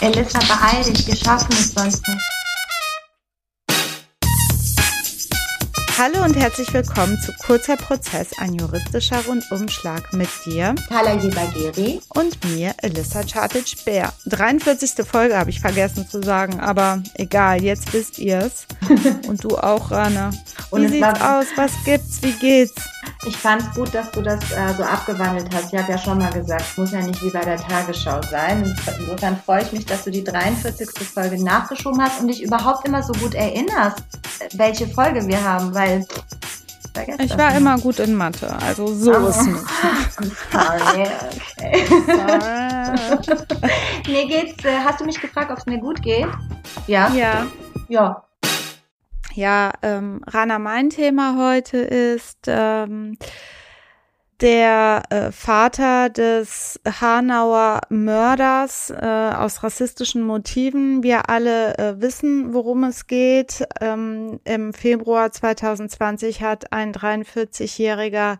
Elissa, beeil dich, wir schaffen es sonst nicht. Hallo und herzlich willkommen zu Kurzer Prozess, ein juristischer Rundumschlag mit dir. Kala Bageri. Und mir, Elissa Chartic-Bär. 43. Folge habe ich vergessen zu sagen, aber egal, jetzt wisst ihr es. und du auch, Rana. Wie sieht's aus? Was gibt's? Wie geht's? Ich fand es gut, dass du das äh, so abgewandelt hast. Ich habe ja schon mal gesagt, es muss ja nicht wie bei der Tagesschau sein. Insofern freue ich mich, dass du die 43. Folge nachgeschoben hast und dich überhaupt immer so gut erinnerst, welche Folge wir haben, weil ich war immer gut in Mathe, also so oh. ist nicht. Sorry, okay. Sorry. mir geht's, äh, hast du mich gefragt, ob es mir gut geht? Ja. Ja. Ja, ja, ähm, Rana, mein Thema heute ist ähm, der äh, Vater des Hanauer Mörders äh, aus rassistischen Motiven. Wir alle äh, wissen, worum es geht. Ähm, Im Februar 2020 hat ein 43-jähriger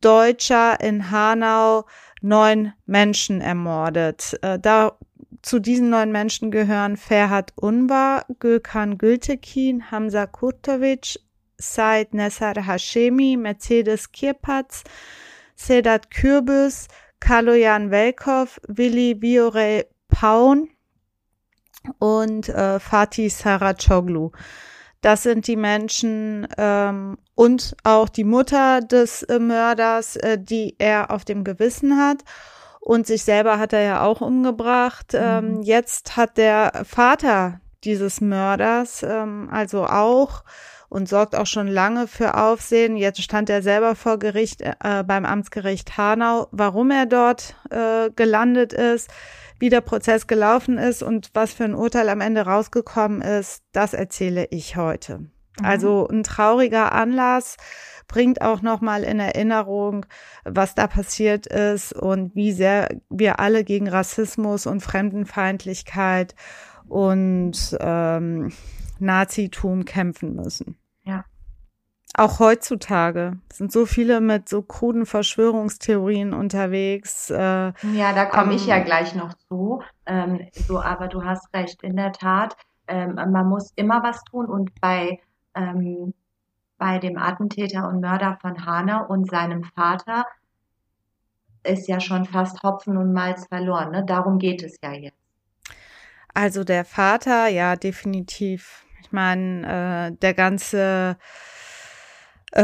Deutscher in Hanau neun Menschen ermordet. Äh, da zu diesen neun Menschen gehören Ferhat Unvar, Gökhan Gültekin, Hamza Kurtovic, Said Nessar Hashemi, Mercedes Kirpatz, Sedat Kürbüs, Kaloyan Velkov, Willi Viore Paun und äh, Fatih Saracoglu. Das sind die Menschen ähm, und auch die Mutter des äh, Mörders, äh, die er auf dem Gewissen hat. Und sich selber hat er ja auch umgebracht. Mhm. Ähm, jetzt hat der Vater dieses Mörders ähm, also auch und sorgt auch schon lange für Aufsehen. Jetzt stand er selber vor Gericht äh, beim Amtsgericht Hanau, warum er dort äh, gelandet ist, wie der Prozess gelaufen ist und was für ein Urteil am Ende rausgekommen ist, das erzähle ich heute. Mhm. Also ein trauriger Anlass bringt auch nochmal in Erinnerung, was da passiert ist und wie sehr wir alle gegen Rassismus und Fremdenfeindlichkeit und ähm, Nazitum kämpfen müssen. Auch heutzutage sind so viele mit so kruden Verschwörungstheorien unterwegs. Äh, ja, da komme ähm, ich ja gleich noch zu. Ähm, so, aber du hast recht, in der Tat. Ähm, man muss immer was tun und bei ähm, bei dem Attentäter und Mörder von Hanau und seinem Vater ist ja schon fast Hopfen und Malz verloren. Ne? Darum geht es ja jetzt. Also der Vater, ja, definitiv. Ich meine, äh, der ganze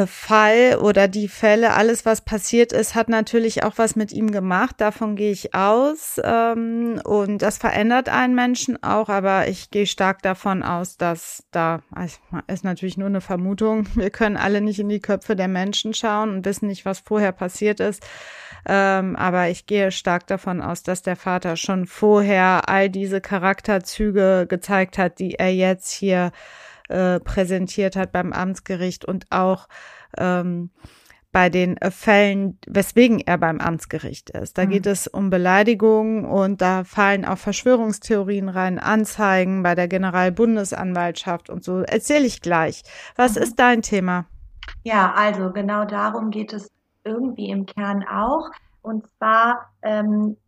Fall oder die Fälle, alles was passiert ist, hat natürlich auch was mit ihm gemacht. Davon gehe ich aus. Ähm, und das verändert einen Menschen auch, aber ich gehe stark davon aus, dass da, also ist natürlich nur eine Vermutung, wir können alle nicht in die Köpfe der Menschen schauen und wissen nicht, was vorher passiert ist. Ähm, aber ich gehe stark davon aus, dass der Vater schon vorher all diese Charakterzüge gezeigt hat, die er jetzt hier äh, präsentiert hat beim Amtsgericht und auch ähm, bei den äh, Fällen, weswegen er beim Amtsgericht ist. Da mhm. geht es um Beleidigung und da fallen auch Verschwörungstheorien rein, Anzeigen bei der Generalbundesanwaltschaft und so. Erzähle ich gleich. Was mhm. ist dein Thema? Ja, also genau darum geht es irgendwie im Kern auch. Und zwar, ähm,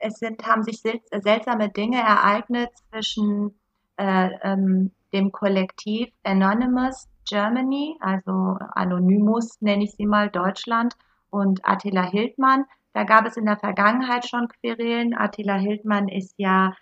es sind, haben sich seltsame Dinge ereignet zwischen äh, ähm, dem Kollektiv Anonymous Germany, also Anonymous nenne ich sie mal Deutschland und Attila Hildmann. Da gab es in der Vergangenheit schon Querelen. Attila Hildmann ist ja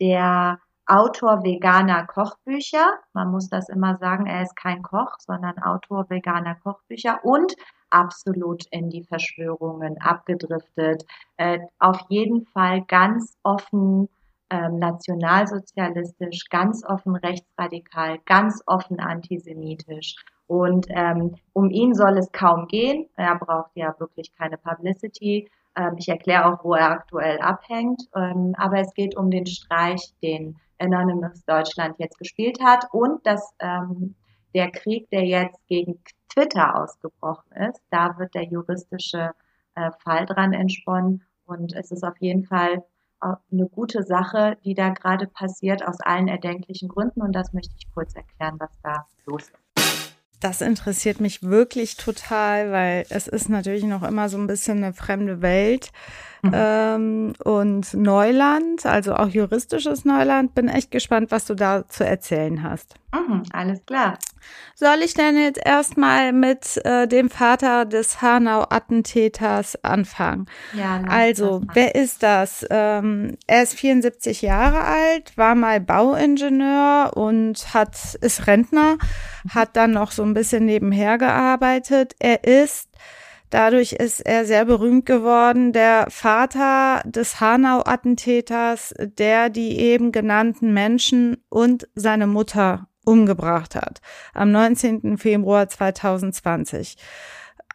der Autor veganer Kochbücher. Man muss das immer sagen, er ist kein Koch, sondern Autor veganer Kochbücher und absolut in die Verschwörungen abgedriftet. Äh, auf jeden Fall ganz offen ähm, nationalsozialistisch, ganz offen rechtsradikal, ganz offen antisemitisch. Und ähm, um ihn soll es kaum gehen. Er braucht ja wirklich keine Publicity. Ähm, ich erkläre auch, wo er aktuell abhängt. Ähm, aber es geht um den Streich, den Anonymous Deutschland jetzt gespielt hat und dass ähm, der Krieg, der jetzt gegen Twitter ausgebrochen ist, da wird der juristische äh, Fall dran entsponnen. Und es ist auf jeden Fall eine gute Sache, die da gerade passiert, aus allen erdenklichen Gründen. Und das möchte ich kurz erklären, was da los ist. Das interessiert mich wirklich total, weil es ist natürlich noch immer so ein bisschen eine fremde Welt. mhm. ähm, und Neuland, also auch juristisches Neuland. Bin echt gespannt, was du da zu erzählen hast. Mhm, alles klar. Soll ich denn jetzt erstmal mit äh, dem Vater des Hanau-Attentäters anfangen? Ja. Also, wer ist das? Ähm, er ist 74 Jahre alt, war mal Bauingenieur und hat ist Rentner, hat dann noch so ein bisschen nebenher gearbeitet. Er ist Dadurch ist er sehr berühmt geworden, der Vater des Hanau-Attentäters, der die eben genannten Menschen und seine Mutter umgebracht hat, am 19. Februar 2020.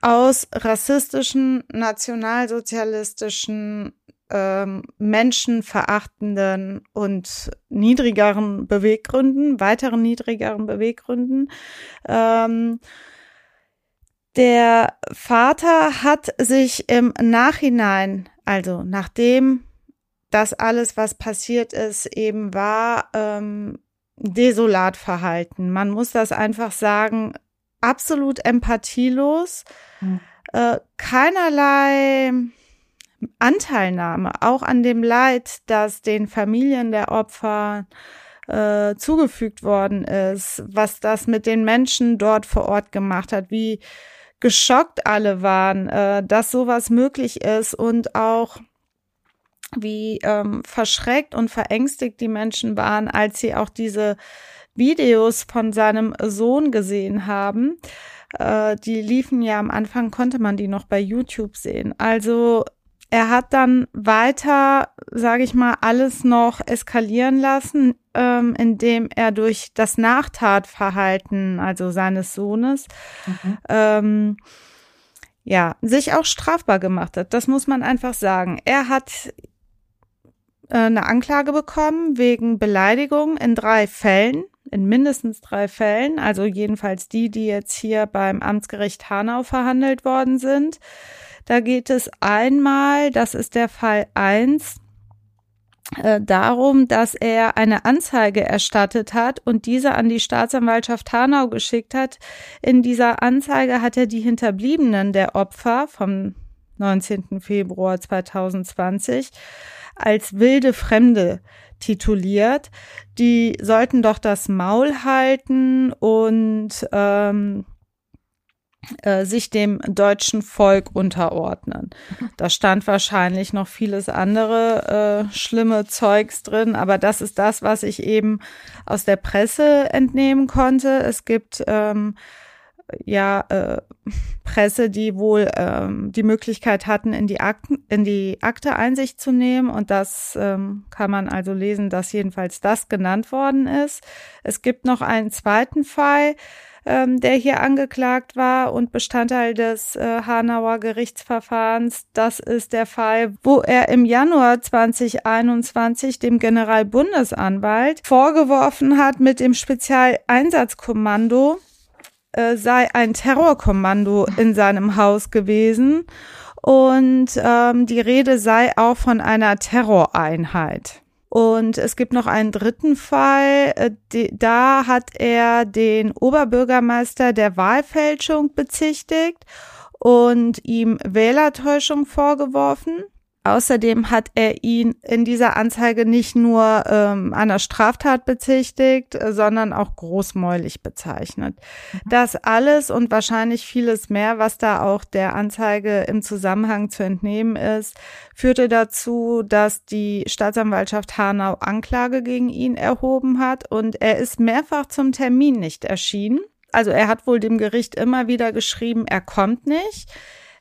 Aus rassistischen, nationalsozialistischen, ähm, menschenverachtenden und niedrigeren Beweggründen, weiteren niedrigeren Beweggründen. Ähm, der Vater hat sich im Nachhinein, also nachdem das alles, was passiert ist, eben war, ähm, desolat verhalten. Man muss das einfach sagen, absolut empathielos, mhm. äh, keinerlei Anteilnahme, auch an dem Leid, das den Familien der Opfer äh, zugefügt worden ist, was das mit den Menschen dort vor Ort gemacht hat, wie geschockt alle waren, äh, dass sowas möglich ist und auch wie ähm, verschreckt und verängstigt die Menschen waren, als sie auch diese Videos von seinem Sohn gesehen haben. Äh, die liefen ja am Anfang, konnte man die noch bei YouTube sehen. Also er hat dann weiter, sage ich mal, alles noch eskalieren lassen, ähm, indem er durch das Nachtatverhalten, also seines Sohnes, mhm. ähm, ja, sich auch strafbar gemacht hat. Das muss man einfach sagen. Er hat eine Anklage bekommen wegen Beleidigung in drei Fällen, in mindestens drei Fällen, also jedenfalls die, die jetzt hier beim Amtsgericht Hanau verhandelt worden sind. Da geht es einmal, das ist der Fall eins äh, darum, dass er eine Anzeige erstattet hat und diese an die Staatsanwaltschaft Hanau geschickt hat. In dieser Anzeige hat er die Hinterbliebenen der Opfer vom 19. Februar 2020 als wilde Fremde tituliert. Die sollten doch das Maul halten und ähm, äh, sich dem deutschen Volk unterordnen. Da stand wahrscheinlich noch vieles andere äh, schlimme Zeugs drin, aber das ist das, was ich eben aus der Presse entnehmen konnte. Es gibt ähm, ja äh, Presse, die wohl ähm, die Möglichkeit hatten, in die Akten, in die Akte Einsicht zu nehmen. Und das ähm, kann man also lesen, dass jedenfalls das genannt worden ist. Es gibt noch einen zweiten Fall, ähm, der hier angeklagt war und Bestandteil des äh, Hanauer Gerichtsverfahrens. Das ist der Fall, wo er im Januar 2021 dem Generalbundesanwalt vorgeworfen hat, mit dem Spezialeinsatzkommando äh, sei ein Terrorkommando in seinem Haus gewesen und ähm, die Rede sei auch von einer Terroreinheit. Und es gibt noch einen dritten Fall, äh, da hat er den Oberbürgermeister der Wahlfälschung bezichtigt und ihm Wählertäuschung vorgeworfen. Außerdem hat er ihn in dieser Anzeige nicht nur ähm, einer Straftat bezichtigt, sondern auch großmäulig bezeichnet. Mhm. Das alles und wahrscheinlich vieles mehr, was da auch der Anzeige im Zusammenhang zu entnehmen ist, führte dazu, dass die Staatsanwaltschaft Hanau Anklage gegen ihn erhoben hat und er ist mehrfach zum Termin nicht erschienen. Also er hat wohl dem Gericht immer wieder geschrieben, er kommt nicht.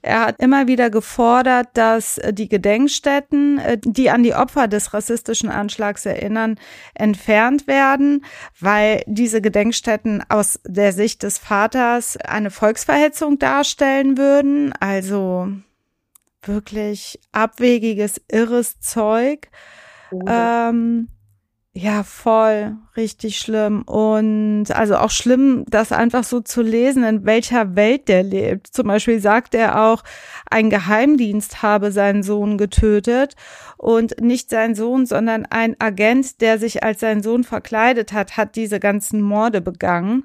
Er hat immer wieder gefordert, dass äh, die Gedenkstätten, äh, die an die Opfer des rassistischen Anschlags erinnern, entfernt werden, weil diese Gedenkstätten aus der Sicht des Vaters eine Volksverhetzung darstellen würden. Also wirklich abwegiges, irres Zeug. Ähm, ja, voll, richtig schlimm. Und also auch schlimm, das einfach so zu lesen, in welcher Welt der lebt. Zum Beispiel sagt er auch, ein Geheimdienst habe seinen Sohn getötet und nicht sein Sohn, sondern ein Agent, der sich als sein Sohn verkleidet hat, hat diese ganzen Morde begangen.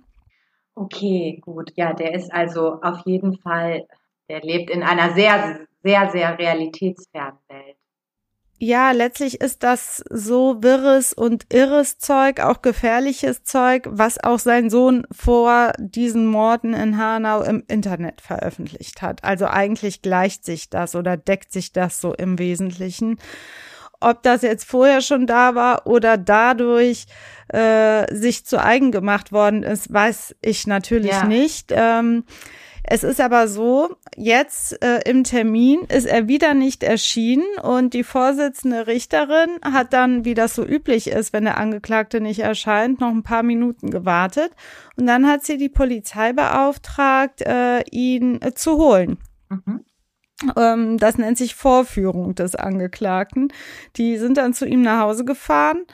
Okay, gut. Ja, der ist also auf jeden Fall der lebt in einer sehr, sehr, sehr realitätsfernen Welt ja, letztlich ist das so wirres und irres Zeug, auch gefährliches Zeug, was auch sein Sohn vor diesen Morden in Hanau im Internet veröffentlicht hat. Also eigentlich gleicht sich das oder deckt sich das so im Wesentlichen. Ob das jetzt vorher schon da war oder dadurch äh, sich zu eigen gemacht worden ist, weiß ich natürlich ja. nicht. Ähm, es ist aber so, jetzt äh, im Termin ist er wieder nicht erschienen und die Vorsitzende Richterin hat dann, wie das so üblich ist, wenn der Angeklagte nicht erscheint, noch ein paar Minuten gewartet und dann hat sie die Polizei beauftragt, äh, ihn äh, zu holen. Mhm. Ähm, das nennt sich Vorführung des Angeklagten. Die sind dann zu ihm nach Hause gefahren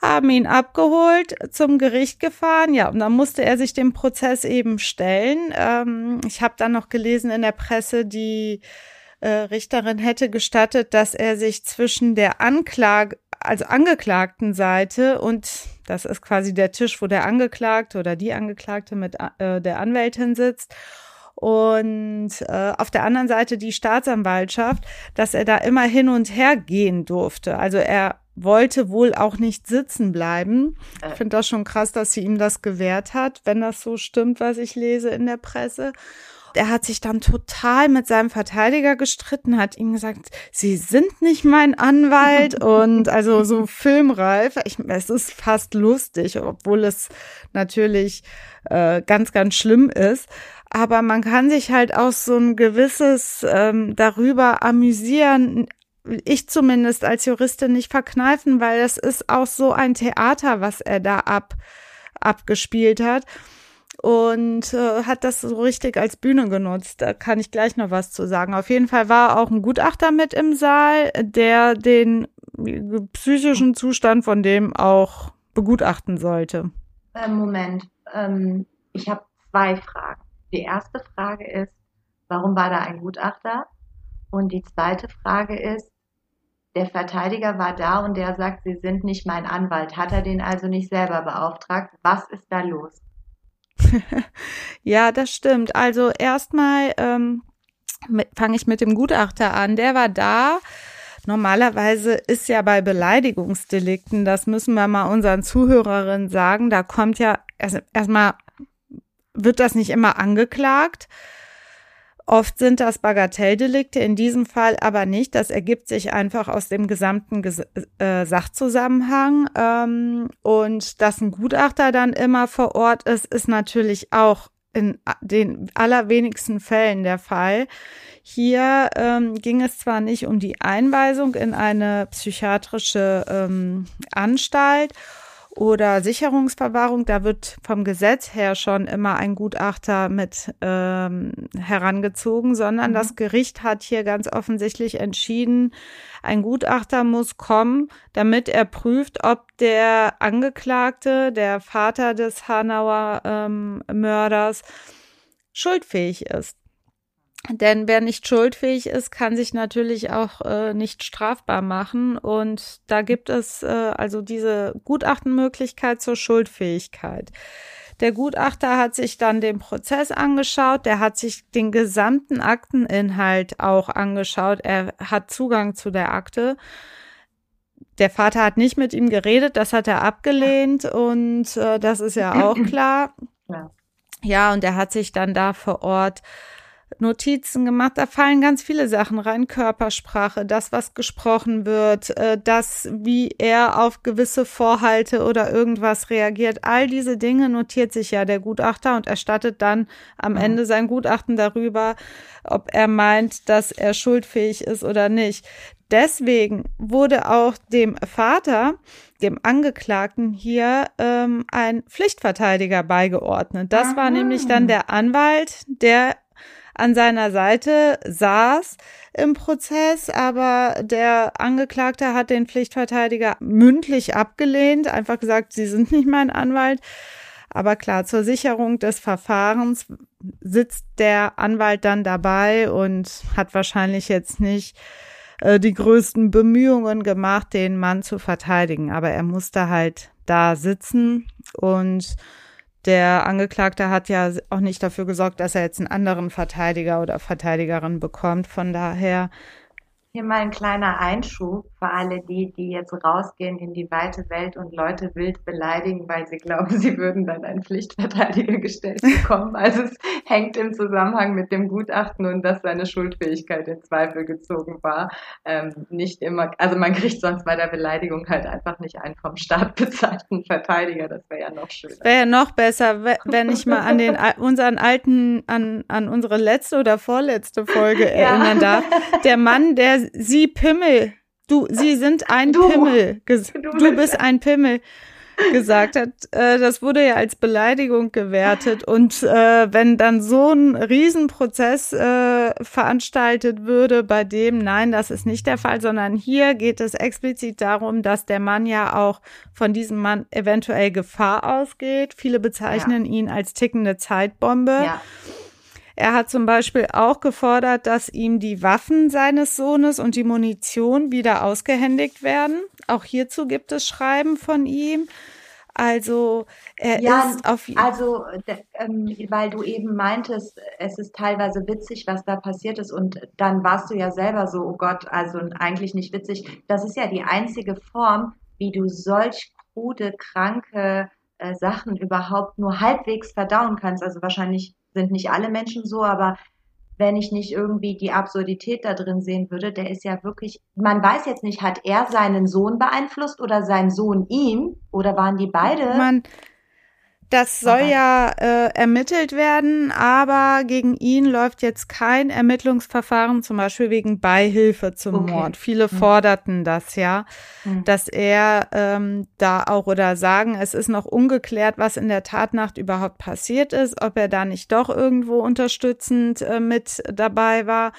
haben ihn abgeholt, zum Gericht gefahren, ja, und dann musste er sich dem Prozess eben stellen. Ähm, ich habe dann noch gelesen in der Presse, die äh, Richterin hätte gestattet, dass er sich zwischen der Anklage, also angeklagten Seite und das ist quasi der Tisch, wo der Angeklagte oder die Angeklagte mit äh, der Anwältin sitzt und äh, auf der anderen Seite die Staatsanwaltschaft, dass er da immer hin und her gehen durfte. Also er wollte wohl auch nicht sitzen bleiben. Ich finde das schon krass, dass sie ihm das gewährt hat, wenn das so stimmt, was ich lese in der Presse. Er hat sich dann total mit seinem Verteidiger gestritten, hat ihm gesagt, Sie sind nicht mein Anwalt und also so filmreif. Ich, es ist fast lustig, obwohl es natürlich äh, ganz, ganz schlimm ist. Aber man kann sich halt auch so ein gewisses ähm, darüber amüsieren, ich zumindest als Juristin nicht verkneifen, weil das ist auch so ein Theater, was er da ab, abgespielt hat. Und äh, hat das so richtig als Bühne genutzt. Da kann ich gleich noch was zu sagen. Auf jeden Fall war auch ein Gutachter mit im Saal, der den psychischen Zustand von dem auch begutachten sollte. Äh, Moment, ähm, ich habe zwei Fragen. Die erste Frage ist, warum war da ein Gutachter? Und die zweite Frage ist, der Verteidiger war da und der sagt, Sie sind nicht mein Anwalt. Hat er den also nicht selber beauftragt? Was ist da los? ja, das stimmt. Also erstmal ähm, fange ich mit dem Gutachter an. Der war da. Normalerweise ist ja bei Beleidigungsdelikten, das müssen wir mal unseren Zuhörerinnen sagen, da kommt ja erstmal, wird das nicht immer angeklagt, Oft sind das Bagatelldelikte, in diesem Fall aber nicht. Das ergibt sich einfach aus dem gesamten Ges äh, Sachzusammenhang. Ähm, und dass ein Gutachter dann immer vor Ort ist, ist natürlich auch in den allerwenigsten Fällen der Fall. Hier ähm, ging es zwar nicht um die Einweisung in eine psychiatrische ähm, Anstalt oder Sicherungsverwahrung, da wird vom Gesetz her schon immer ein Gutachter mit ähm, herangezogen, sondern mhm. das Gericht hat hier ganz offensichtlich entschieden, ein Gutachter muss kommen, damit er prüft, ob der Angeklagte, der Vater des Hanauer ähm, Mörders, schuldfähig ist. Denn wer nicht schuldfähig ist, kann sich natürlich auch äh, nicht strafbar machen. Und da gibt es äh, also diese Gutachtenmöglichkeit zur Schuldfähigkeit. Der Gutachter hat sich dann den Prozess angeschaut, der hat sich den gesamten Akteninhalt auch angeschaut, er hat Zugang zu der Akte. Der Vater hat nicht mit ihm geredet, das hat er abgelehnt und äh, das ist ja auch klar. Ja. ja, und er hat sich dann da vor Ort Notizen gemacht. Da fallen ganz viele Sachen rein. Körpersprache, das, was gesprochen wird, äh, das, wie er auf gewisse Vorhalte oder irgendwas reagiert. All diese Dinge notiert sich ja der Gutachter und erstattet dann am mhm. Ende sein Gutachten darüber, ob er meint, dass er schuldfähig ist oder nicht. Deswegen wurde auch dem Vater, dem Angeklagten hier ähm, ein Pflichtverteidiger beigeordnet. Das war nämlich dann der Anwalt, der an seiner Seite saß im Prozess, aber der Angeklagte hat den Pflichtverteidiger mündlich abgelehnt, einfach gesagt, Sie sind nicht mein Anwalt. Aber klar, zur Sicherung des Verfahrens sitzt der Anwalt dann dabei und hat wahrscheinlich jetzt nicht äh, die größten Bemühungen gemacht, den Mann zu verteidigen. Aber er musste halt da sitzen und der Angeklagte hat ja auch nicht dafür gesorgt, dass er jetzt einen anderen Verteidiger oder Verteidigerin bekommt. Von daher hier mal ein kleiner Einschub für alle die, die jetzt rausgehen in die weite Welt und Leute wild beleidigen, weil sie glauben, sie würden dann einen Pflichtverteidiger gestellt bekommen. Also es hängt im Zusammenhang mit dem Gutachten und dass seine Schuldfähigkeit in Zweifel gezogen war. Ähm, nicht immer, also man kriegt sonst bei der Beleidigung halt einfach nicht einen vom Staat bezahlten Verteidiger. Das wäre ja noch schöner. Wäre ja noch besser, wenn ich mal an den unseren alten, an, an unsere letzte oder vorletzte Folge ja. erinnern darf. Der Mann, der sie Pimmel, du, sie sind ein du, Pimmel, du, du bist ein Pimmel gesagt hat, äh, das wurde ja als Beleidigung gewertet. Und äh, wenn dann so ein Riesenprozess äh, veranstaltet würde, bei dem, nein, das ist nicht der Fall, sondern hier geht es explizit darum, dass der Mann ja auch von diesem Mann eventuell Gefahr ausgeht. Viele bezeichnen ja. ihn als tickende Zeitbombe. Ja. Er hat zum Beispiel auch gefordert, dass ihm die Waffen seines Sohnes und die Munition wieder ausgehändigt werden. Auch hierzu gibt es Schreiben von ihm. Also er ja, ist auf also ähm, weil du eben meintest, es ist teilweise witzig, was da passiert ist und dann warst du ja selber so, oh Gott, also eigentlich nicht witzig. Das ist ja die einzige Form, wie du solch krude, kranke äh, Sachen überhaupt nur halbwegs verdauen kannst. Also wahrscheinlich sind nicht alle Menschen so, aber wenn ich nicht irgendwie die Absurdität da drin sehen würde, der ist ja wirklich, man weiß jetzt nicht, hat er seinen Sohn beeinflusst oder sein Sohn ihn oder waren die beide? Man, das soll okay. ja äh, ermittelt werden, aber gegen ihn läuft jetzt kein Ermittlungsverfahren, zum Beispiel wegen Beihilfe zum okay. Mord. Viele mhm. forderten das ja, mhm. dass er ähm, da auch oder sagen, es ist noch ungeklärt, was in der Tatnacht überhaupt passiert ist, ob er da nicht doch irgendwo unterstützend äh, mit dabei war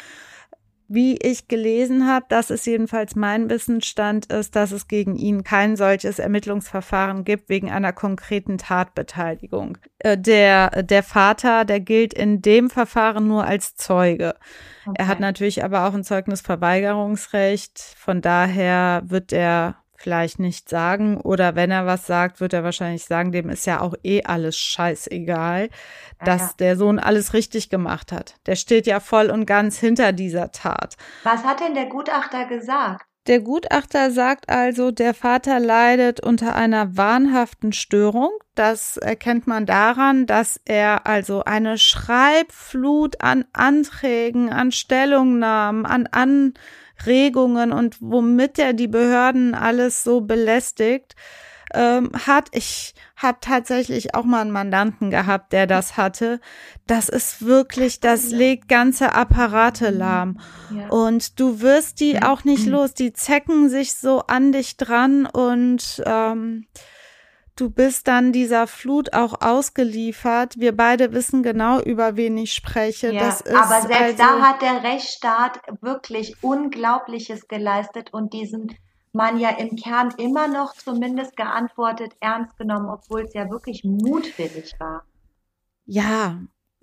wie ich gelesen habe, das ist jedenfalls mein Wissensstand, ist, dass es gegen ihn kein solches Ermittlungsverfahren gibt wegen einer konkreten Tatbeteiligung. Äh, der, der Vater, der gilt in dem Verfahren nur als Zeuge. Okay. Er hat natürlich aber auch ein Zeugnisverweigerungsrecht. Von daher wird er vielleicht nicht sagen oder wenn er was sagt, wird er wahrscheinlich sagen, dem ist ja auch eh alles scheißegal, dass ja. der Sohn alles richtig gemacht hat. Der steht ja voll und ganz hinter dieser Tat. Was hat denn der Gutachter gesagt? Der Gutachter sagt also, der Vater leidet unter einer wahnhaften Störung. Das erkennt man daran, dass er also eine Schreibflut an Anträgen, an Stellungnahmen, an an Regungen und womit er die Behörden alles so belästigt ähm, hat. Ich habe tatsächlich auch mal einen Mandanten gehabt, der das hatte. Das ist wirklich, das legt ganze Apparate lahm. Ja. Und du wirst die auch nicht los. Die zecken sich so an dich dran und ähm, du bist dann dieser Flut auch ausgeliefert. Wir beide wissen genau, über wen ich spreche. Ja, aber selbst also, da hat der Rechtsstaat wirklich Unglaubliches geleistet und diesen man ja im Kern immer noch zumindest geantwortet, ernst genommen, obwohl es ja wirklich mutwillig war. Ja,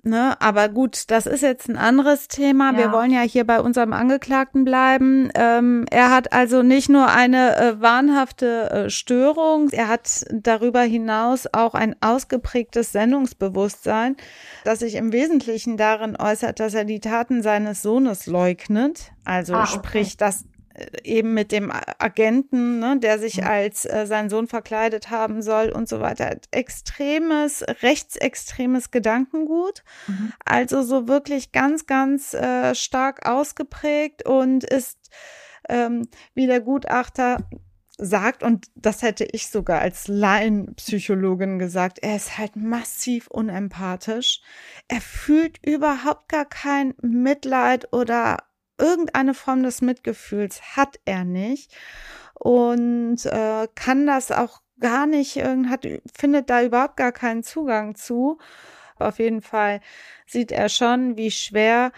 Ne, aber gut, das ist jetzt ein anderes Thema. Ja. Wir wollen ja hier bei unserem Angeklagten bleiben. Ähm, er hat also nicht nur eine äh, wahnhafte äh, Störung, er hat darüber hinaus auch ein ausgeprägtes Sendungsbewusstsein, das sich im Wesentlichen darin äußert, dass er die Taten seines Sohnes leugnet. Also ah, okay. sprich, dass eben mit dem Agenten, ne, der sich mhm. als äh, sein Sohn verkleidet haben soll und so weiter. Extremes, rechtsextremes Gedankengut. Mhm. Also so wirklich ganz, ganz äh, stark ausgeprägt und ist, ähm, wie der Gutachter sagt, und das hätte ich sogar als Laienpsychologin gesagt, er ist halt massiv unempathisch. Er fühlt überhaupt gar kein Mitleid oder irgendeine Form des Mitgefühls hat er nicht und äh, kann das auch gar nicht, hat, findet da überhaupt gar keinen Zugang zu. Auf jeden Fall sieht er schon, wie schwer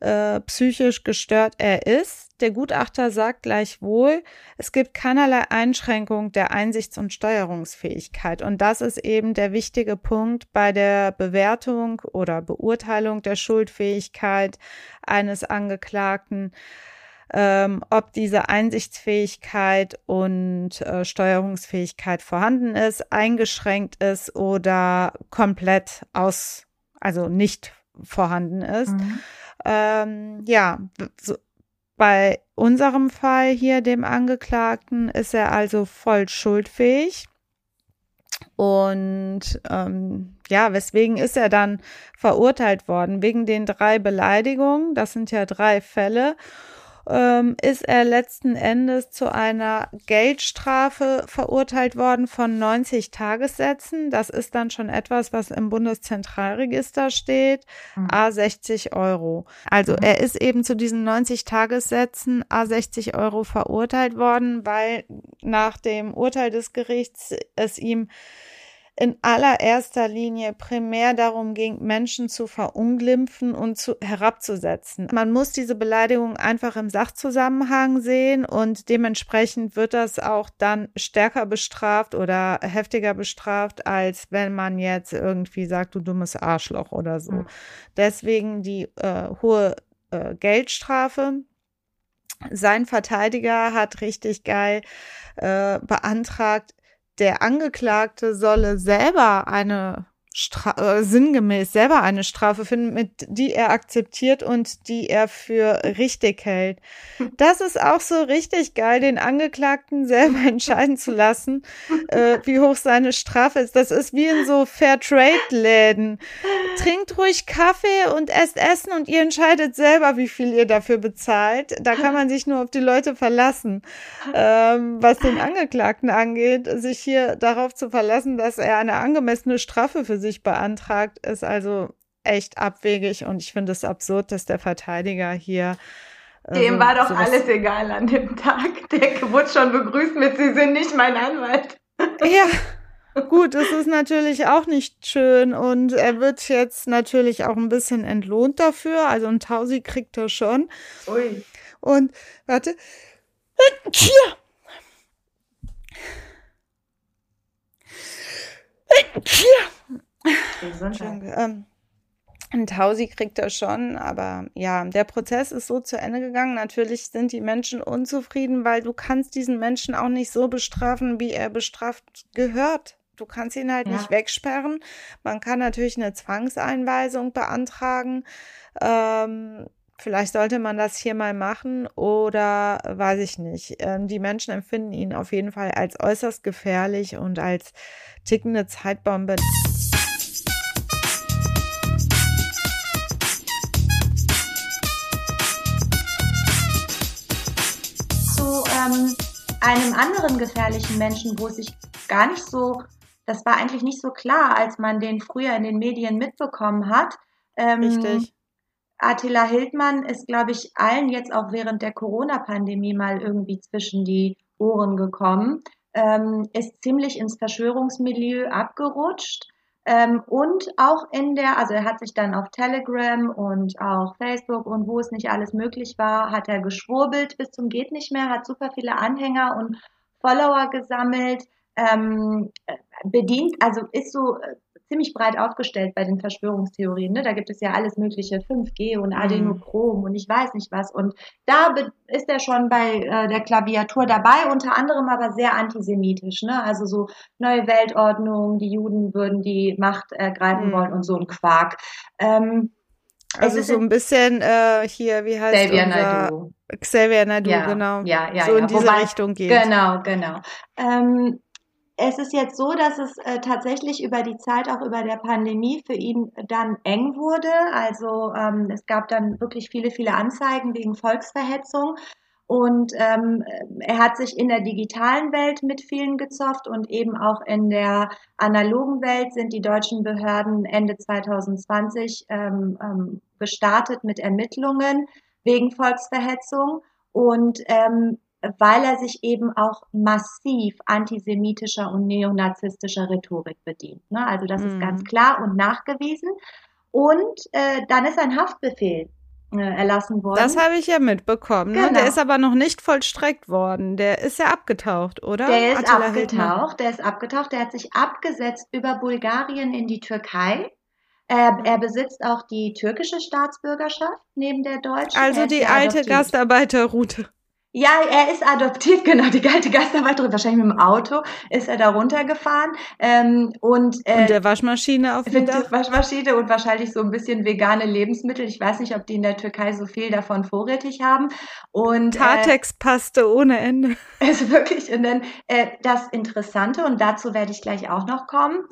äh, psychisch gestört er ist. Der Gutachter sagt gleichwohl, es gibt keinerlei Einschränkung der Einsichts- und Steuerungsfähigkeit. Und das ist eben der wichtige Punkt bei der Bewertung oder Beurteilung der Schuldfähigkeit eines Angeklagten. ähm, ob diese Einsichtsfähigkeit und äh, Steuerungsfähigkeit vorhanden ist, eingeschränkt ist oder komplett aus, also nicht vorhanden ist. Mhm. Ähm, ja, so, bei unserem Fall hier, dem Angeklagten, ist er also voll schuldfähig. Und ähm, ja, weswegen ist er dann verurteilt worden? Wegen den drei Beleidigungen, das sind ja drei Fälle ähm, ist er letzten Endes zu einer Geldstrafe verurteilt worden von 90 Tagessätzen. Das ist dann schon etwas, was im Bundeszentralregister steht, mhm. a 60 Euro. Also mhm. er ist eben zu diesen 90 Tagessätzen a 60 Euro verurteilt worden, weil nach dem Urteil des Gerichts es ihm in allererster Linie primär darum ging, Menschen zu verunglimpfen und zu, herabzusetzen. Man muss diese Beleidigung einfach im Sachzusammenhang sehen und dementsprechend wird das auch dann stärker bestraft oder heftiger bestraft, als wenn man jetzt irgendwie sagt, du dummes Arschloch oder so. Mhm. Deswegen die äh, hohe äh, Geldstrafe. Sein Verteidiger hat richtig geil äh, beantragt, der Angeklagte solle selber eine Stra äh, sinngemäß selber eine Strafe finden, mit die er akzeptiert und die er für richtig hält. Das ist auch so richtig geil, den Angeklagten selber entscheiden zu lassen, äh, wie hoch seine Strafe ist. Das ist wie in so Fairtrade-Läden. Trinkt ruhig Kaffee und esst Essen und ihr entscheidet selber, wie viel ihr dafür bezahlt. Da kann man sich nur auf die Leute verlassen. Ähm, was den Angeklagten angeht, sich hier darauf zu verlassen, dass er eine angemessene Strafe für sich sich beantragt, ist also echt abwegig und ich finde es absurd, dass der Verteidiger hier. Dem war doch alles egal an dem Tag. Der wurde schon begrüßt mit, Sie sind nicht mein Anwalt. Ja, gut, es ist natürlich auch nicht schön und er wird jetzt natürlich auch ein bisschen entlohnt dafür. Also ein Tausi kriegt er schon. Ui. Und warte. Ähm, ein Tausi kriegt er schon, aber ja, der Prozess ist so zu Ende gegangen. Natürlich sind die Menschen unzufrieden, weil du kannst diesen Menschen auch nicht so bestrafen, wie er bestraft gehört. Du kannst ihn halt ja. nicht wegsperren. Man kann natürlich eine Zwangseinweisung beantragen. Ähm, vielleicht sollte man das hier mal machen oder weiß ich nicht. Ähm, die Menschen empfinden ihn auf jeden Fall als äußerst gefährlich und als tickende Zeitbombe. Einem anderen gefährlichen Menschen, wo es sich gar nicht so, das war eigentlich nicht so klar, als man den früher in den Medien mitbekommen hat. Ähm, Richtig. Attila Hildmann ist, glaube ich, allen jetzt auch während der Corona-Pandemie mal irgendwie zwischen die Ohren gekommen, ähm, ist ziemlich ins Verschwörungsmilieu abgerutscht ähm, und auch in der, also er hat sich dann auf Telegram und auch Facebook und wo es nicht alles möglich war, hat er geschwurbelt bis zum geht nicht mehr, hat super viele Anhänger und Follower gesammelt, ähm, bedient, also ist so äh, ziemlich breit aufgestellt bei den Verschwörungstheorien. Ne? Da gibt es ja alles mögliche, 5G und mhm. Adenochrom und ich weiß nicht was. Und da ist er schon bei äh, der Klaviatur dabei, unter anderem aber sehr antisemitisch. Ne? Also so neue Weltordnung, die Juden würden die Macht ergreifen mhm. wollen und so ein Quark. Ähm, also so ein bisschen äh, hier, wie heißt Xavier unser Naidu. Xavier Naidu, ja, genau. Ja, ja, so ja. in diese Wobei, Richtung geht. Genau, genau. Ähm, es ist jetzt so, dass es äh, tatsächlich über die Zeit, auch über der Pandemie, für ihn dann eng wurde. Also ähm, es gab dann wirklich viele, viele Anzeigen wegen Volksverhetzung. Und ähm, er hat sich in der digitalen Welt mit vielen gezofft und eben auch in der analogen Welt sind die deutschen Behörden Ende 2020 ähm, ähm, gestartet mit Ermittlungen wegen Volksverhetzung. Und ähm, weil er sich eben auch massiv antisemitischer und neonazistischer Rhetorik bedient. Ne? Also das mhm. ist ganz klar und nachgewiesen. Und äh, dann ist ein Haftbefehl äh, erlassen worden. Das habe ich ja mitbekommen. Genau. Ne? Der genau. ist aber noch nicht vollstreckt worden. Der ist ja abgetaucht, oder? Der ist Attila abgetaucht. Der ist abgetaucht. Der hat sich abgesetzt über Bulgarien in die Türkei Er, er besitzt auch die türkische Staatsbürgerschaft neben der deutschen. Also die alte Gastarbeiterroute. Ja, er ist adoptiv, genau, die alte Gastarbeiterin, wahrscheinlich mit dem Auto ist er da runtergefahren. Ähm, und, äh, und der Waschmaschine auf jeden Fall. Waschmaschine und wahrscheinlich so ein bisschen vegane Lebensmittel. Ich weiß nicht, ob die in der Türkei so viel davon vorrätig haben. Und Tatex-Paste äh, ohne Ende. Ist wirklich. Und dann äh, das Interessante, und dazu werde ich gleich auch noch kommen,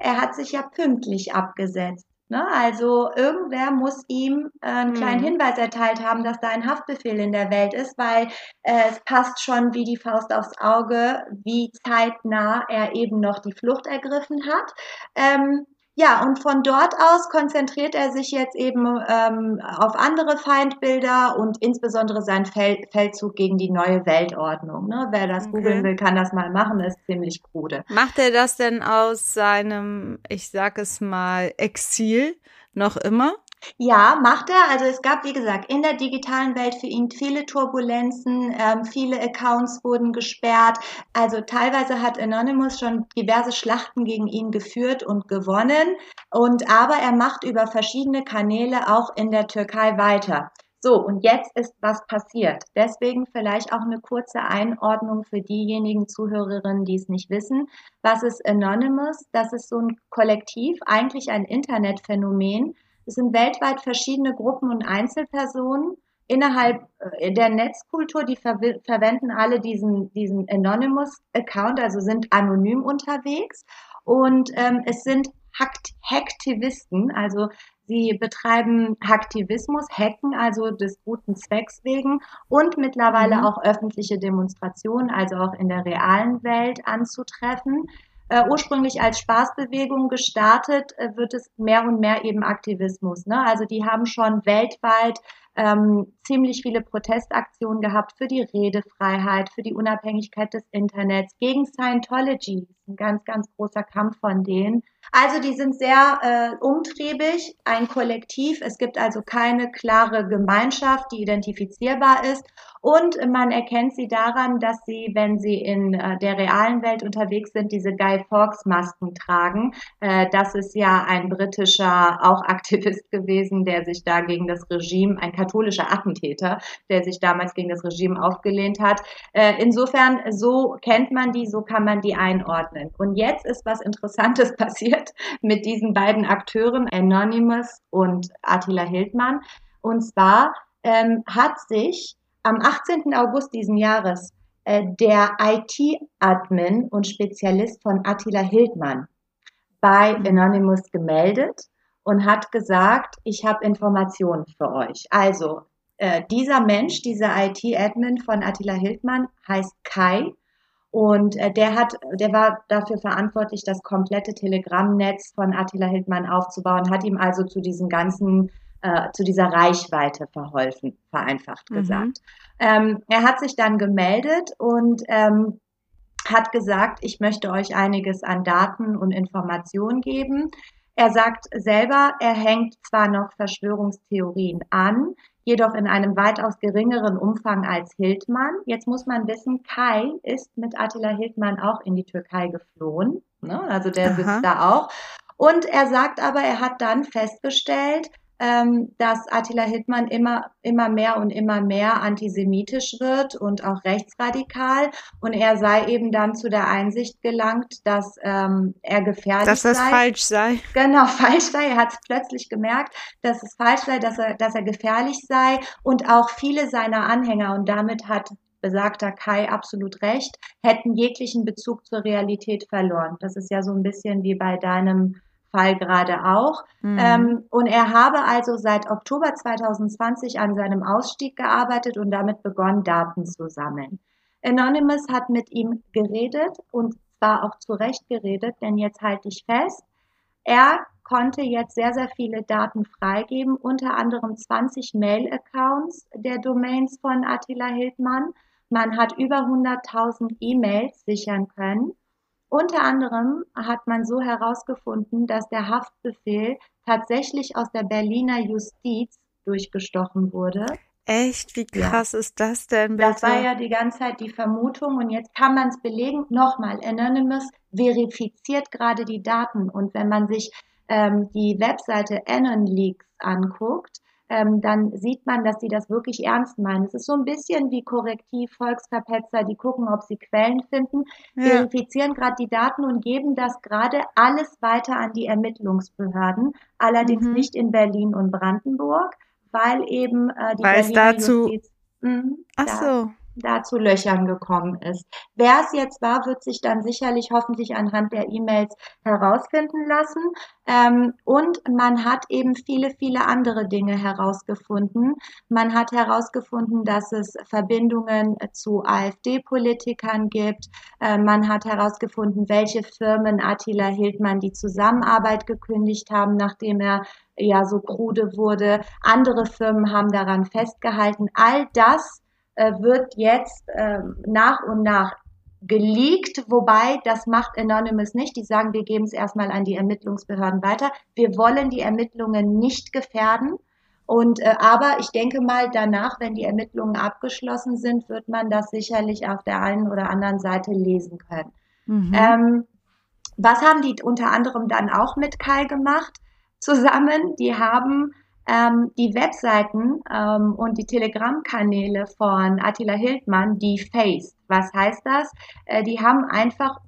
er hat sich ja pünktlich abgesetzt. Ne? Also irgendwer muss ihm äh, einen kleinen mhm. Hinweis erteilt haben, dass da ein Haftbefehl in der Welt ist, weil äh, es passt schon wie die Faust aufs Auge, wie zeitnah er eben noch die Flucht ergriffen hat. Ähm, ja, und von dort aus konzentriert er sich jetzt eben ähm, auf andere Feindbilder und insbesondere seinen Fel Feldzug gegen die neue Weltordnung. Ne? Wer das okay. googeln will, kann das mal machen, das ist ziemlich krude. Macht er das denn aus seinem, ich sag es mal, Exil noch immer? Ja, macht er. Also es gab, wie gesagt, in der digitalen Welt für ihn viele Turbulenzen, ähm, viele Accounts wurden gesperrt. Also teilweise hat Anonymous schon diverse Schlachten gegen ihn geführt und gewonnen. Und aber er macht über verschiedene Kanäle auch in der Türkei weiter. So, und jetzt ist was passiert. Deswegen vielleicht auch eine kurze Einordnung für diejenigen Zuhörerinnen, die es nicht wissen. Was ist Anonymous? Das ist so ein Kollektiv, eigentlich ein Internetphänomen, es sind weltweit verschiedene Gruppen und Einzelpersonen innerhalb äh, der Netzkultur, die ver verwenden alle diesen, diesen Anonymous-Account, also sind anonym unterwegs. Und ähm, es sind Hacktivisten, also sie betreiben Hacktivismus, Hacken, also des guten Zwecks wegen und mittlerweile mhm. auch öffentliche Demonstrationen, also auch in der realen Welt anzutreffen äh, ursprünglich als Spaßbewegung gestartet, äh, wird es mehr und mehr eben Aktivismus. Ne? Also die haben schon weltweit ähm, ziemlich viele Protestaktionen gehabt für die Redefreiheit, für die Unabhängigkeit des Internets, gegen Scientology. Ein ganz, ganz großer Kampf von denen. Also die sind sehr äh, umtriebig, ein Kollektiv. Es gibt also keine klare Gemeinschaft, die identifizierbar ist. Und man erkennt sie daran, dass sie, wenn sie in äh, der realen Welt unterwegs sind, diese Guy Fawkes Masken tragen. Äh, das ist ja ein britischer auch Aktivist gewesen, der sich da gegen das Regime, ein katholischer Attentäter, der sich damals gegen das Regime aufgelehnt hat. Äh, insofern, so kennt man die, so kann man die einordnen. Und jetzt ist was Interessantes passiert mit diesen beiden Akteuren, Anonymous und Attila Hildmann. Und zwar ähm, hat sich am 18. August diesen Jahres äh, der IT-Admin und Spezialist von Attila Hildmann bei. Anonymous gemeldet und hat gesagt, ich habe Informationen für euch. Also äh, dieser Mensch, dieser IT-Admin von Attila Hildmann heißt Kai und äh, der hat, der war dafür verantwortlich, das komplette Telegram-Netz von Attila Hildmann aufzubauen, hat ihm also zu diesen ganzen äh, zu dieser Reichweite verholfen, vereinfacht mhm. gesagt. Ähm, er hat sich dann gemeldet und ähm, hat gesagt, ich möchte euch einiges an Daten und Informationen geben. Er sagt selber, er hängt zwar noch Verschwörungstheorien an, jedoch in einem weitaus geringeren Umfang als Hildmann. Jetzt muss man wissen, Kai ist mit Attila Hildmann auch in die Türkei geflohen. Ne? Also der Aha. sitzt da auch. Und er sagt aber, er hat dann festgestellt, ähm, dass Attila Hildmann immer, immer mehr und immer mehr antisemitisch wird und auch rechtsradikal. Und er sei eben dann zu der Einsicht gelangt, dass ähm, er gefährlich sei. Dass das sei. falsch sei. Genau, falsch sei. Er hat es plötzlich gemerkt, dass es falsch sei, dass er, dass er gefährlich sei. Und auch viele seiner Anhänger, und damit hat besagter Kai absolut recht, hätten jeglichen Bezug zur Realität verloren. Das ist ja so ein bisschen wie bei deinem Fall gerade auch. Mhm. Ähm, und er habe also seit Oktober 2020 an seinem Ausstieg gearbeitet und damit begonnen, Daten zu sammeln. Anonymous hat mit ihm geredet und zwar auch zu Recht geredet, denn jetzt halte ich fest, er konnte jetzt sehr, sehr viele Daten freigeben, unter anderem 20 Mail-Accounts der Domains von Attila Hildmann. Man hat über 100.000 E-Mails sichern können. Unter anderem hat man so herausgefunden, dass der Haftbefehl tatsächlich aus der Berliner Justiz durchgestochen wurde. Echt? Wie krass ja. ist das denn? Bitte? Das war ja die ganze Zeit die Vermutung und jetzt kann man es belegen. Nochmal, Anonymous verifiziert gerade die Daten und wenn man sich ähm, die Webseite Anon Leaks anguckt, ähm, dann sieht man, dass sie das wirklich ernst meinen. Es ist so ein bisschen wie Korrektiv, Volksverpetzer, die gucken, ob sie Quellen finden, ja. verifizieren gerade die Daten und geben das gerade alles weiter an die Ermittlungsbehörden, allerdings mhm. nicht in Berlin und Brandenburg, weil eben äh, die weil Berliner dazu Justiz mh, Ach so da zu Löchern gekommen ist. Wer es jetzt war, wird sich dann sicherlich hoffentlich anhand der E-Mails herausfinden lassen. Ähm, und man hat eben viele, viele andere Dinge herausgefunden. Man hat herausgefunden, dass es Verbindungen zu AfD-Politikern gibt. Äh, man hat herausgefunden, welche Firmen Attila Hildmann die Zusammenarbeit gekündigt haben, nachdem er ja so krude wurde. Andere Firmen haben daran festgehalten. All das äh, wird jetzt äh, nach und nach geleakt, wobei das macht Anonymous nicht. Die sagen, wir geben es erstmal an die Ermittlungsbehörden weiter. Wir wollen die Ermittlungen nicht gefährden. Und äh, aber ich denke mal, danach, wenn die Ermittlungen abgeschlossen sind, wird man das sicherlich auf der einen oder anderen Seite lesen können. Mhm. Ähm, was haben die unter anderem dann auch mit Kai gemacht zusammen? Die haben ähm, die Webseiten ähm, und die Telegram-Kanäle von Attila Hildmann, die faced. Was heißt das? Äh, die haben einfach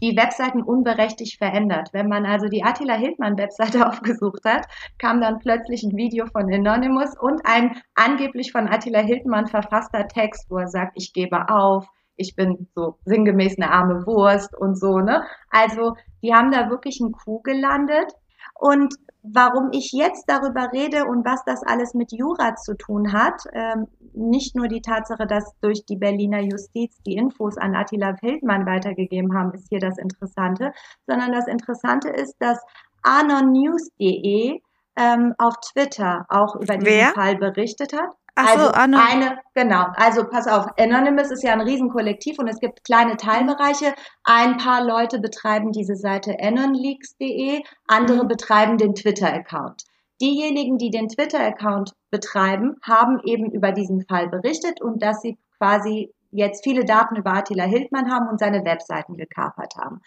die Webseiten unberechtigt verändert. Wenn man also die Attila Hildmann Webseite aufgesucht hat, kam dann plötzlich ein Video von Anonymous und ein angeblich von Attila Hildmann verfasster Text, wo er sagt, ich gebe auf, ich bin so sinngemäß eine arme Wurst und so, ne? Also, die haben da wirklich einen Coup gelandet. Und warum ich jetzt darüber rede und was das alles mit Jura zu tun hat, ähm, nicht nur die Tatsache, dass durch die Berliner Justiz die Infos an Attila Feldmann weitergegeben haben, ist hier das Interessante, sondern das Interessante ist, dass anonnews.de ähm, auf Twitter auch über diesen Wer? Fall berichtet hat. Ach also so, Anon eine, genau. Also pass auf, Anonymous ist ja ein Riesenkollektiv und es gibt kleine Teilbereiche. Ein paar Leute betreiben diese Seite anonleaks.de, andere mhm. betreiben den Twitter-Account. Diejenigen, die den Twitter-Account betreiben, haben eben über diesen Fall berichtet und dass sie quasi jetzt viele Daten über Attila Hildmann haben und seine Webseiten gekapert haben.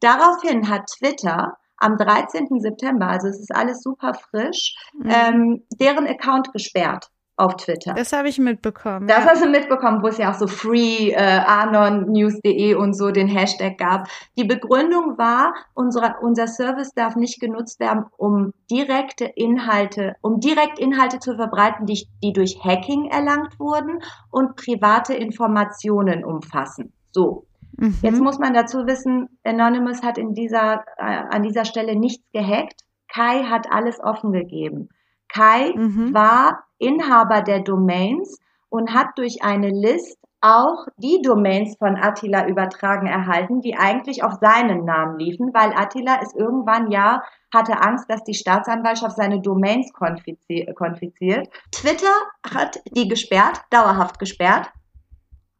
Daraufhin hat Twitter am 13. September, also es ist alles super frisch, mhm. ähm, deren Account gesperrt auf Twitter. Das habe ich mitbekommen. Das ja. hast du mitbekommen, wo es ja auch so free äh, anonnews.de und so den Hashtag gab. Die Begründung war, unsere, unser Service darf nicht genutzt werden, um direkte Inhalte, um direkt Inhalte zu verbreiten, die, die durch Hacking erlangt wurden und private Informationen umfassen. So. Mhm. Jetzt muss man dazu wissen, Anonymous hat in dieser, äh, an dieser Stelle nichts gehackt. Kai hat alles offen gegeben. Kai mhm. war Inhaber der Domains und hat durch eine List auch die Domains von Attila übertragen erhalten, die eigentlich auf seinen Namen liefen, weil Attila ist irgendwann ja hatte Angst, dass die Staatsanwaltschaft seine Domains konfiziert. Twitter hat die gesperrt, dauerhaft gesperrt.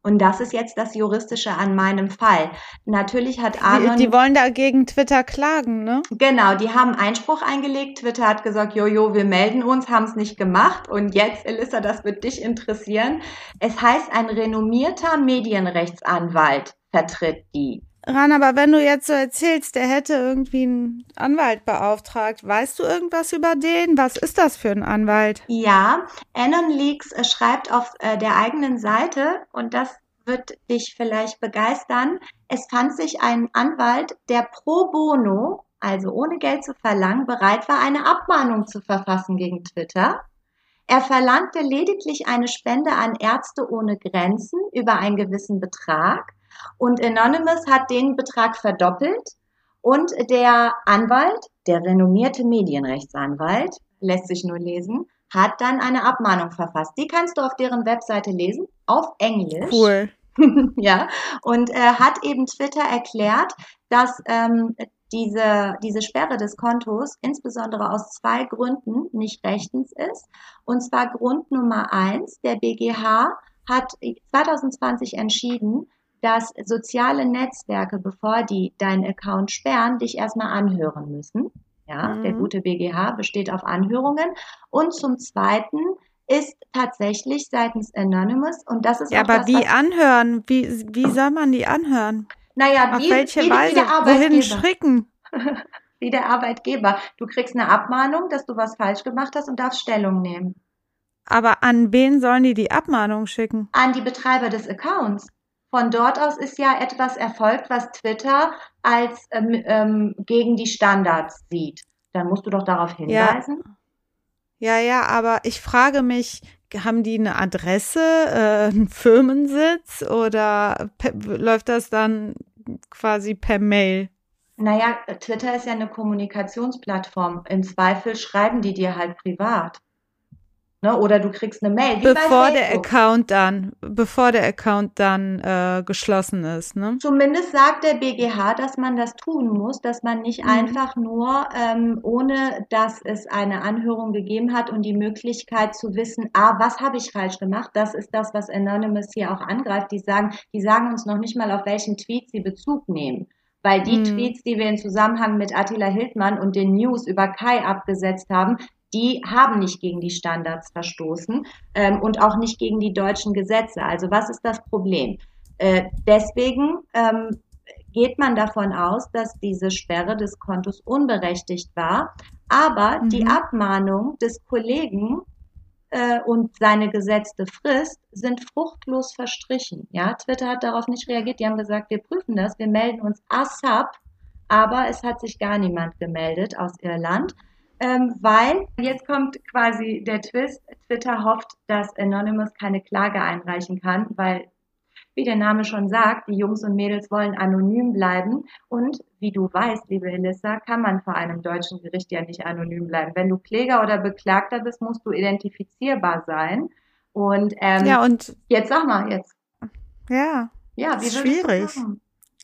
Und das ist jetzt das Juristische an meinem Fall. Natürlich hat Anon. Die, die wollen dagegen Twitter klagen, ne? Genau, die haben Einspruch eingelegt. Twitter hat gesagt, jojo, wir melden uns, haben es nicht gemacht. Und jetzt, Elissa, das wird dich interessieren. Es heißt, ein renommierter Medienrechtsanwalt vertritt die. Ran, aber wenn du jetzt so erzählst, der hätte irgendwie einen Anwalt beauftragt, weißt du irgendwas über den? Was ist das für ein Anwalt? Ja, Anon Leaks äh, schreibt auf äh, der eigenen Seite, und das wird dich vielleicht begeistern, es fand sich ein Anwalt, der pro bono, also ohne Geld zu verlangen, bereit war, eine Abmahnung zu verfassen gegen Twitter. Er verlangte lediglich eine Spende an Ärzte ohne Grenzen über einen gewissen Betrag und Anonymous hat den Betrag verdoppelt und der Anwalt, der renommierte Medienrechtsanwalt, lässt sich nur lesen, hat dann eine Abmahnung verfasst. Die kannst du auf deren Webseite lesen, auf Englisch. Cool. ja, und äh, hat eben Twitter erklärt, dass ähm, diese, diese Sperre des Kontos insbesondere aus zwei Gründen nicht rechtens ist. Und zwar Grund Nummer eins, der BGH hat 2020 entschieden, dass soziale Netzwerke, bevor die deinen Account sperren, dich erstmal anhören müssen. Ja, mhm. der gute BGH besteht auf Anhörungen. Und zum Zweiten ist tatsächlich seitens Anonymous und das ist ja, aber das, wie anhören? Wie wie soll man die anhören? Naja, auf wie, welche wie Weise? Wohin schricken? wie der Arbeitgeber. Du kriegst eine Abmahnung, dass du was falsch gemacht hast und darfst Stellung nehmen. Aber an wen sollen die die Abmahnung schicken? An die Betreiber des Accounts. Von dort aus ist ja etwas erfolgt, was Twitter als ähm, ähm, gegen die Standards sieht. Dann musst du doch darauf hinweisen. Ja, ja, ja aber ich frage mich, haben die eine Adresse, äh, einen Firmensitz oder läuft das dann quasi per Mail? Naja, Twitter ist ja eine Kommunikationsplattform. Im Zweifel schreiben die dir halt privat. Ne? Oder du kriegst eine Mail. bevor der Account dann, bevor der Account dann äh, geschlossen ist, ne? Zumindest sagt der BGH, dass man das tun muss, dass man nicht mhm. einfach nur, ähm, ohne dass es eine Anhörung gegeben hat und die Möglichkeit zu wissen, ah, was habe ich falsch gemacht? Das ist das, was Anonymous hier auch angreift. Die sagen, die sagen uns noch nicht mal, auf welchen Tweet sie Bezug nehmen. Weil die mhm. Tweets, die wir in Zusammenhang mit Attila Hildmann und den News über Kai abgesetzt haben, die haben nicht gegen die Standards verstoßen ähm, und auch nicht gegen die deutschen Gesetze. Also was ist das Problem? Äh, deswegen ähm, geht man davon aus, dass diese Sperre des Kontos unberechtigt war. Aber mhm. die Abmahnung des Kollegen äh, und seine gesetzte Frist sind fruchtlos verstrichen. Ja, Twitter hat darauf nicht reagiert. Die haben gesagt, wir prüfen das, wir melden uns ASAP, aber es hat sich gar niemand gemeldet aus Irland ähm, weil jetzt kommt quasi der Twist. Twitter hofft, dass Anonymous keine Klage einreichen kann, weil, wie der Name schon sagt, die Jungs und Mädels wollen anonym bleiben. Und wie du weißt, liebe Elissa, kann man vor einem deutschen Gericht ja nicht anonym bleiben. Wenn du Kläger oder Beklagter bist, musst du identifizierbar sein. Und, ähm, ja, und jetzt sag mal, jetzt. Ja. Ja, wie ist schwierig. Du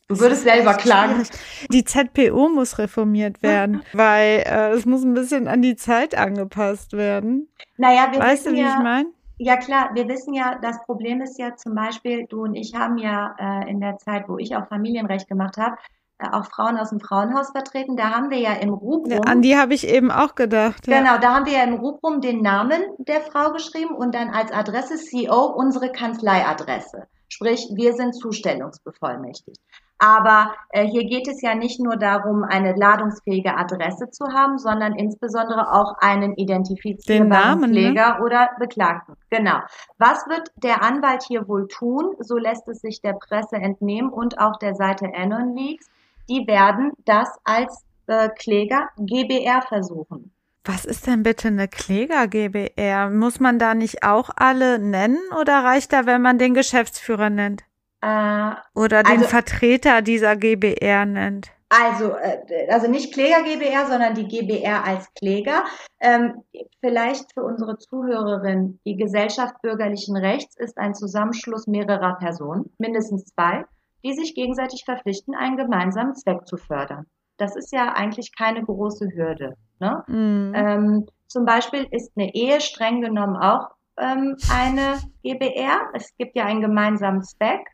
würdest selber klagen. Die ZPO muss reformiert werden, weil äh, es muss ein bisschen an die Zeit angepasst werden. Naja, wir weißt wissen du, wie ja, ich meine? Ja klar, wir wissen ja, das Problem ist ja zum Beispiel, du und ich haben ja äh, in der Zeit, wo ich auch Familienrecht gemacht habe, äh, auch Frauen aus dem Frauenhaus vertreten. Da haben wir ja im Rubrum. Ja, an die habe ich eben auch gedacht. Ja. Genau, da haben wir ja im Rubrum den Namen der Frau geschrieben und dann als Adresse CO unsere Kanzleiadresse. Sprich, wir sind zustellungsbevollmächtigt. Aber äh, hier geht es ja nicht nur darum, eine ladungsfähige Adresse zu haben, sondern insbesondere auch einen identifizierbaren Namen? Pfleger ne? oder Beklagten. Genau. Was wird der Anwalt hier wohl tun? So lässt es sich der Presse entnehmen und auch der Seite Anon Leaks. Die werden das als äh, Kläger GBR versuchen. Was ist denn bitte eine Kläger GBR? Muss man da nicht auch alle nennen oder reicht da, wenn man den Geschäftsführer nennt? Äh, Oder den also, Vertreter dieser GBR nennt. Also, äh, also nicht Kläger GBR, sondern die GBR als Kläger. Ähm, vielleicht für unsere Zuhörerin, die Gesellschaft bürgerlichen Rechts ist ein Zusammenschluss mehrerer Personen, mindestens zwei, die sich gegenseitig verpflichten, einen gemeinsamen Zweck zu fördern. Das ist ja eigentlich keine große Hürde. Ne? Mhm. Ähm, zum Beispiel ist eine Ehe streng genommen auch ähm, eine GBR. Es gibt ja einen gemeinsamen Zweck.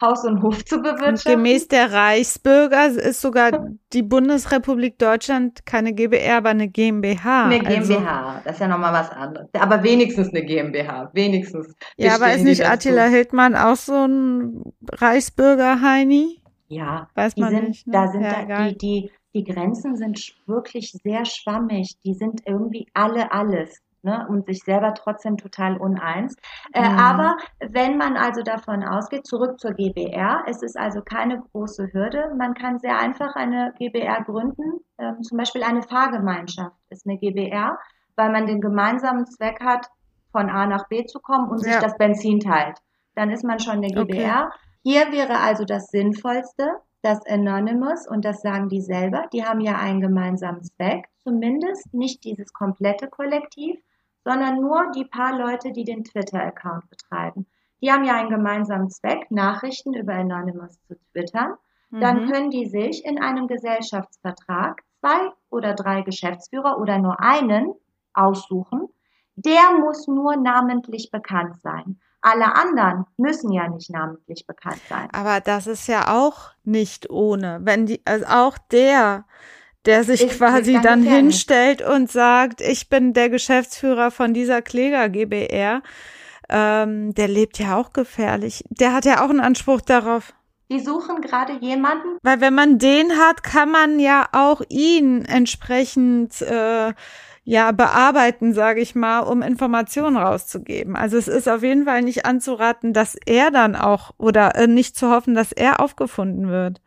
Haus und Hof zu bewirtschaften. Und gemäß der Reichsbürger ist sogar die Bundesrepublik Deutschland keine GbR, aber eine GmbH. Eine GmbH, also, das ist ja nochmal was anderes. Aber wenigstens eine GmbH, wenigstens. Ja, aber ist nicht Attila Hildmann auch so ein Reichsbürger, Heini? Ja, weiß man sind, nicht. Ne? Da sind ja, da, die, die, die Grenzen sind wirklich sehr schwammig. Die sind irgendwie alle alles ne, und sich selber trotzdem total uneins. Äh, mhm. Aber wenn man also davon ausgeht, zurück zur GBR, es ist also keine große Hürde. Man kann sehr einfach eine GBR gründen. Ähm, zum Beispiel eine Fahrgemeinschaft ist eine GBR, weil man den gemeinsamen Zweck hat, von A nach B zu kommen und ja. sich das Benzin teilt. Dann ist man schon eine GBR. Okay. Hier wäre also das Sinnvollste, das Anonymous, und das sagen die selber, die haben ja einen gemeinsamen Zweck, zumindest nicht dieses komplette Kollektiv, sondern nur die paar Leute, die den Twitter-Account betreiben. Die haben ja einen gemeinsamen Zweck, Nachrichten über Anonymous zu twittern. Dann mhm. können die sich in einem Gesellschaftsvertrag zwei oder drei Geschäftsführer oder nur einen aussuchen. Der muss nur namentlich bekannt sein. Alle anderen müssen ja nicht namentlich bekannt sein. Aber das ist ja auch nicht ohne. Wenn die, also auch der der sich ist, quasi ist dann hinstellt und sagt, ich bin der Geschäftsführer von dieser Kläger GBR, ähm, der lebt ja auch gefährlich. Der hat ja auch einen Anspruch darauf. Die suchen gerade jemanden. Weil wenn man den hat, kann man ja auch ihn entsprechend äh, ja bearbeiten, sage ich mal, um Informationen rauszugeben. Also es ist auf jeden Fall nicht anzuraten, dass er dann auch oder äh, nicht zu hoffen, dass er aufgefunden wird.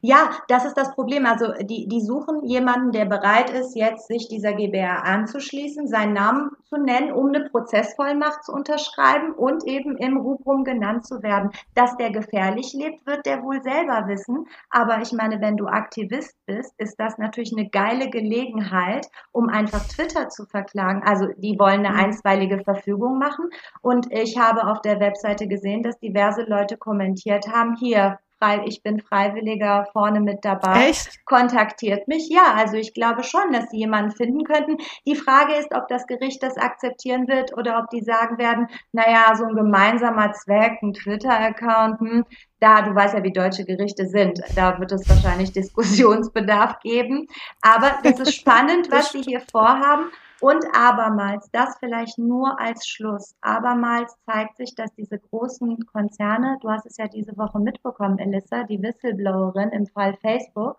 Ja, das ist das Problem. Also die, die suchen jemanden, der bereit ist, jetzt sich dieser GBR anzuschließen, seinen Namen zu nennen, um eine Prozessvollmacht zu unterschreiben und eben im Rubrum genannt zu werden. Dass der gefährlich lebt, wird der wohl selber wissen. Aber ich meine, wenn du Aktivist bist, ist das natürlich eine geile Gelegenheit, um einfach Twitter zu verklagen. Also die wollen eine mhm. einstweilige Verfügung machen. Und ich habe auf der Webseite gesehen, dass diverse Leute kommentiert haben, hier, frei, ich bin Freiwilliger vorne mit dabei. Echt? Kontaktiert mich. Ja, also ich glaube schon, dass sie jemanden finden könnten. Die Frage ist, ob das Gericht das akzeptieren wird oder ob die sagen werden, naja, so ein gemeinsamer Zweck, ein Twitter-Account, hm, da, du weißt ja, wie deutsche Gerichte sind, da wird es wahrscheinlich Diskussionsbedarf geben. Aber das ist spannend, was sie hier vorhaben. Und abermals, das vielleicht nur als Schluss, abermals zeigt sich, dass diese großen Konzerne, du hast es ja diese Woche mitbekommen, Elissa, die Whistleblowerin im Fall Facebook,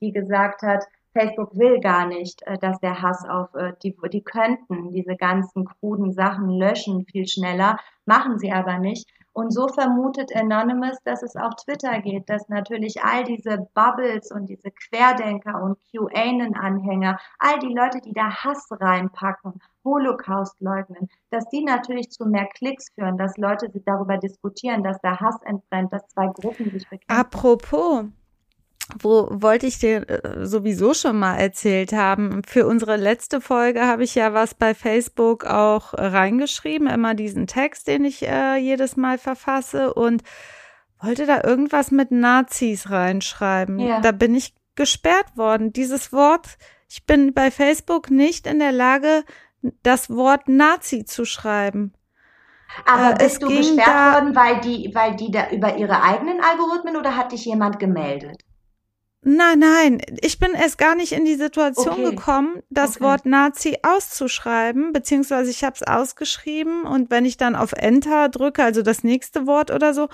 die gesagt hat, Facebook will gar nicht, äh, dass der Hass auf äh, die, die könnten diese ganzen kruden Sachen löschen viel schneller, machen sie aber nicht. Und so vermutet Anonymous, dass es auch Twitter geht, dass natürlich all diese Bubbles und diese Querdenker und QAnon-Anhänger, all die Leute, die da Hass reinpacken, Holocaust leugnen, dass die natürlich zu mehr Klicks führen, dass Leute darüber diskutieren, dass da Hass entbrennt, dass zwei Gruppen sich bekämpfen. Apropos, wo wollte ich dir äh, sowieso schon mal erzählt haben. Für unsere letzte Folge habe ich ja was bei Facebook auch reingeschrieben, immer diesen Text, den ich äh, jedes Mal verfasse und wollte da irgendwas mit Nazis reinschreiben. Ja. Da bin ich gesperrt worden. Dieses Wort, ich bin bei Facebook nicht in der Lage, das Wort Nazi zu schreiben. Aber äh, bist du gesperrt worden, weil die, weil die da über ihre eigenen Algorithmen oder hat dich jemand gemeldet? Nein, nein, ich bin erst gar nicht in die Situation okay. gekommen, das okay. Wort Nazi auszuschreiben, beziehungsweise ich habe es ausgeschrieben und wenn ich dann auf Enter drücke, also das nächste Wort oder so,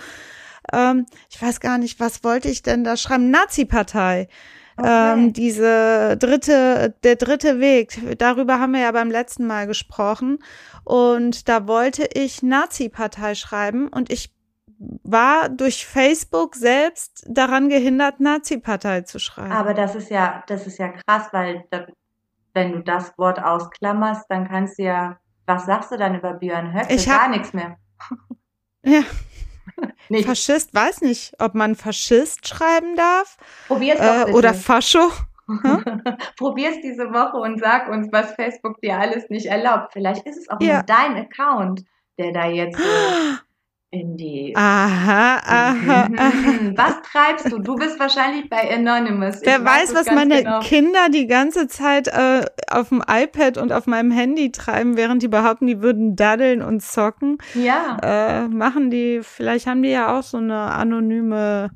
ähm, ich weiß gar nicht, was wollte ich denn da schreiben? Nazi-Partei. Okay. Ähm, diese dritte, der dritte Weg, darüber haben wir ja beim letzten Mal gesprochen. Und da wollte ich Nazi-Partei schreiben und ich war durch Facebook selbst daran gehindert, Nazi-Partei zu schreiben. Aber das ist ja, das ist ja krass, weil da, wenn du das Wort ausklammerst, dann kannst du ja, was sagst du dann über Björn Höcke? Ich hab, Gar nichts mehr. Ja. Nicht. Faschist, weiß nicht, ob man Faschist schreiben darf. Probier's doch bitte. Oder Fascho. Hm? Probier's diese Woche und sag uns, was Facebook dir alles nicht erlaubt. Vielleicht ist es auch ja. nur dein Account, der da jetzt in die. Aha, aha, aha. Was treibst du? Du bist wahrscheinlich bei Anonymous. Wer weiß, weiß was meine genau. Kinder die ganze Zeit äh, auf dem iPad und auf meinem Handy treiben, während die behaupten, die würden daddeln und zocken. Ja. Äh, machen die, vielleicht haben die ja auch so eine anonyme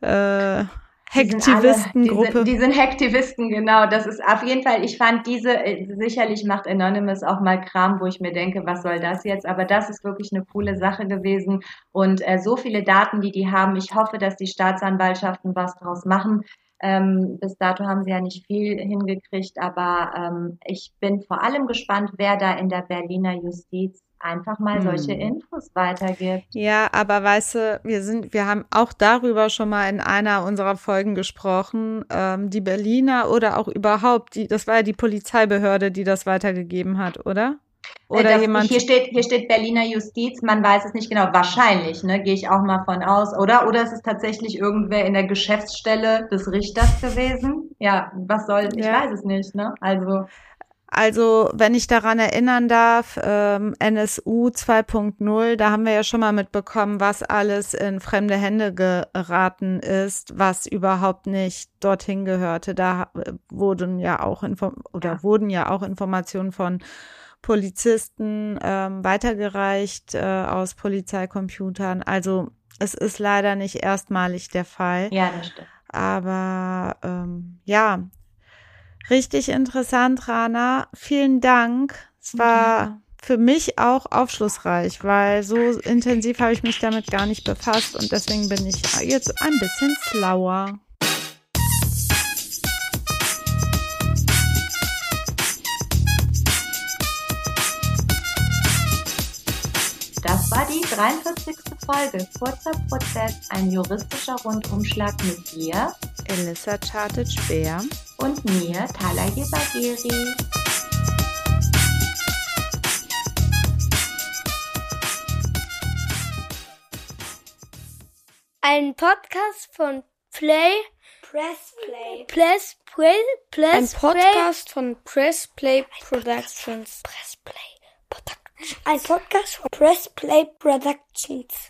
äh, Hektivistengruppe. Die, die, sind Hektivisten, genau. Das ist auf jeden Fall, ich fand diese, äh, sicherlich macht Anonymous auch mal Kram, wo ich mir denke, was soll das jetzt? Aber das ist wirklich eine coole Sache gewesen. Und äh, so viele Daten, die die haben. Ich hoffe, dass die Staatsanwaltschaften was draus machen. Ähm, bis dato haben sie ja nicht viel hingekriegt, aber ähm, ich bin vor allem gespannt, wer da in der Berliner Justiz einfach mal solche hm. Infos weitergibt. Ja, aber weißt du, wir sind, wir haben auch darüber schon mal in einer unserer Folgen gesprochen. Ähm, die Berliner oder auch überhaupt, die, das war ja die Polizeibehörde, die das weitergegeben hat, oder? Äh, oder das, jemand. Hier steht, hier steht Berliner Justiz, man weiß es nicht genau. Wahrscheinlich, ne, gehe ich auch mal von aus, oder? Oder ist es tatsächlich irgendwer in der Geschäftsstelle des Richters gewesen? Ja, was soll, ich ja. weiß es nicht, ne? Also. Also, wenn ich daran erinnern darf, ähm, NSU 2.0, da haben wir ja schon mal mitbekommen, was alles in fremde Hände geraten ist, was überhaupt nicht dorthin gehörte. Da äh, wurden ja auch Inform oder ja. wurden ja auch Informationen von Polizisten ähm, weitergereicht äh, aus Polizeicomputern. Also es ist leider nicht erstmalig der Fall. Ja, das stimmt. Aber ähm, ja, Richtig interessant, Rana. Vielen Dank. Es war, für mich auch aufschlussreich, weil so intensiv habe ich mich damit gar nicht befasst und deswegen bin ich jetzt ein bisschen schlauer. War die 43. Folge Kurzer Prozess, ein juristischer Rundumschlag mit dir, Elissa Chartic-Bär und mir, Tala Jesagiri. Ein Podcast von Play Press Play. Press Play Press Ein Podcast von Press Play Productions. Press Play Ein Podcast von Press Play Productions.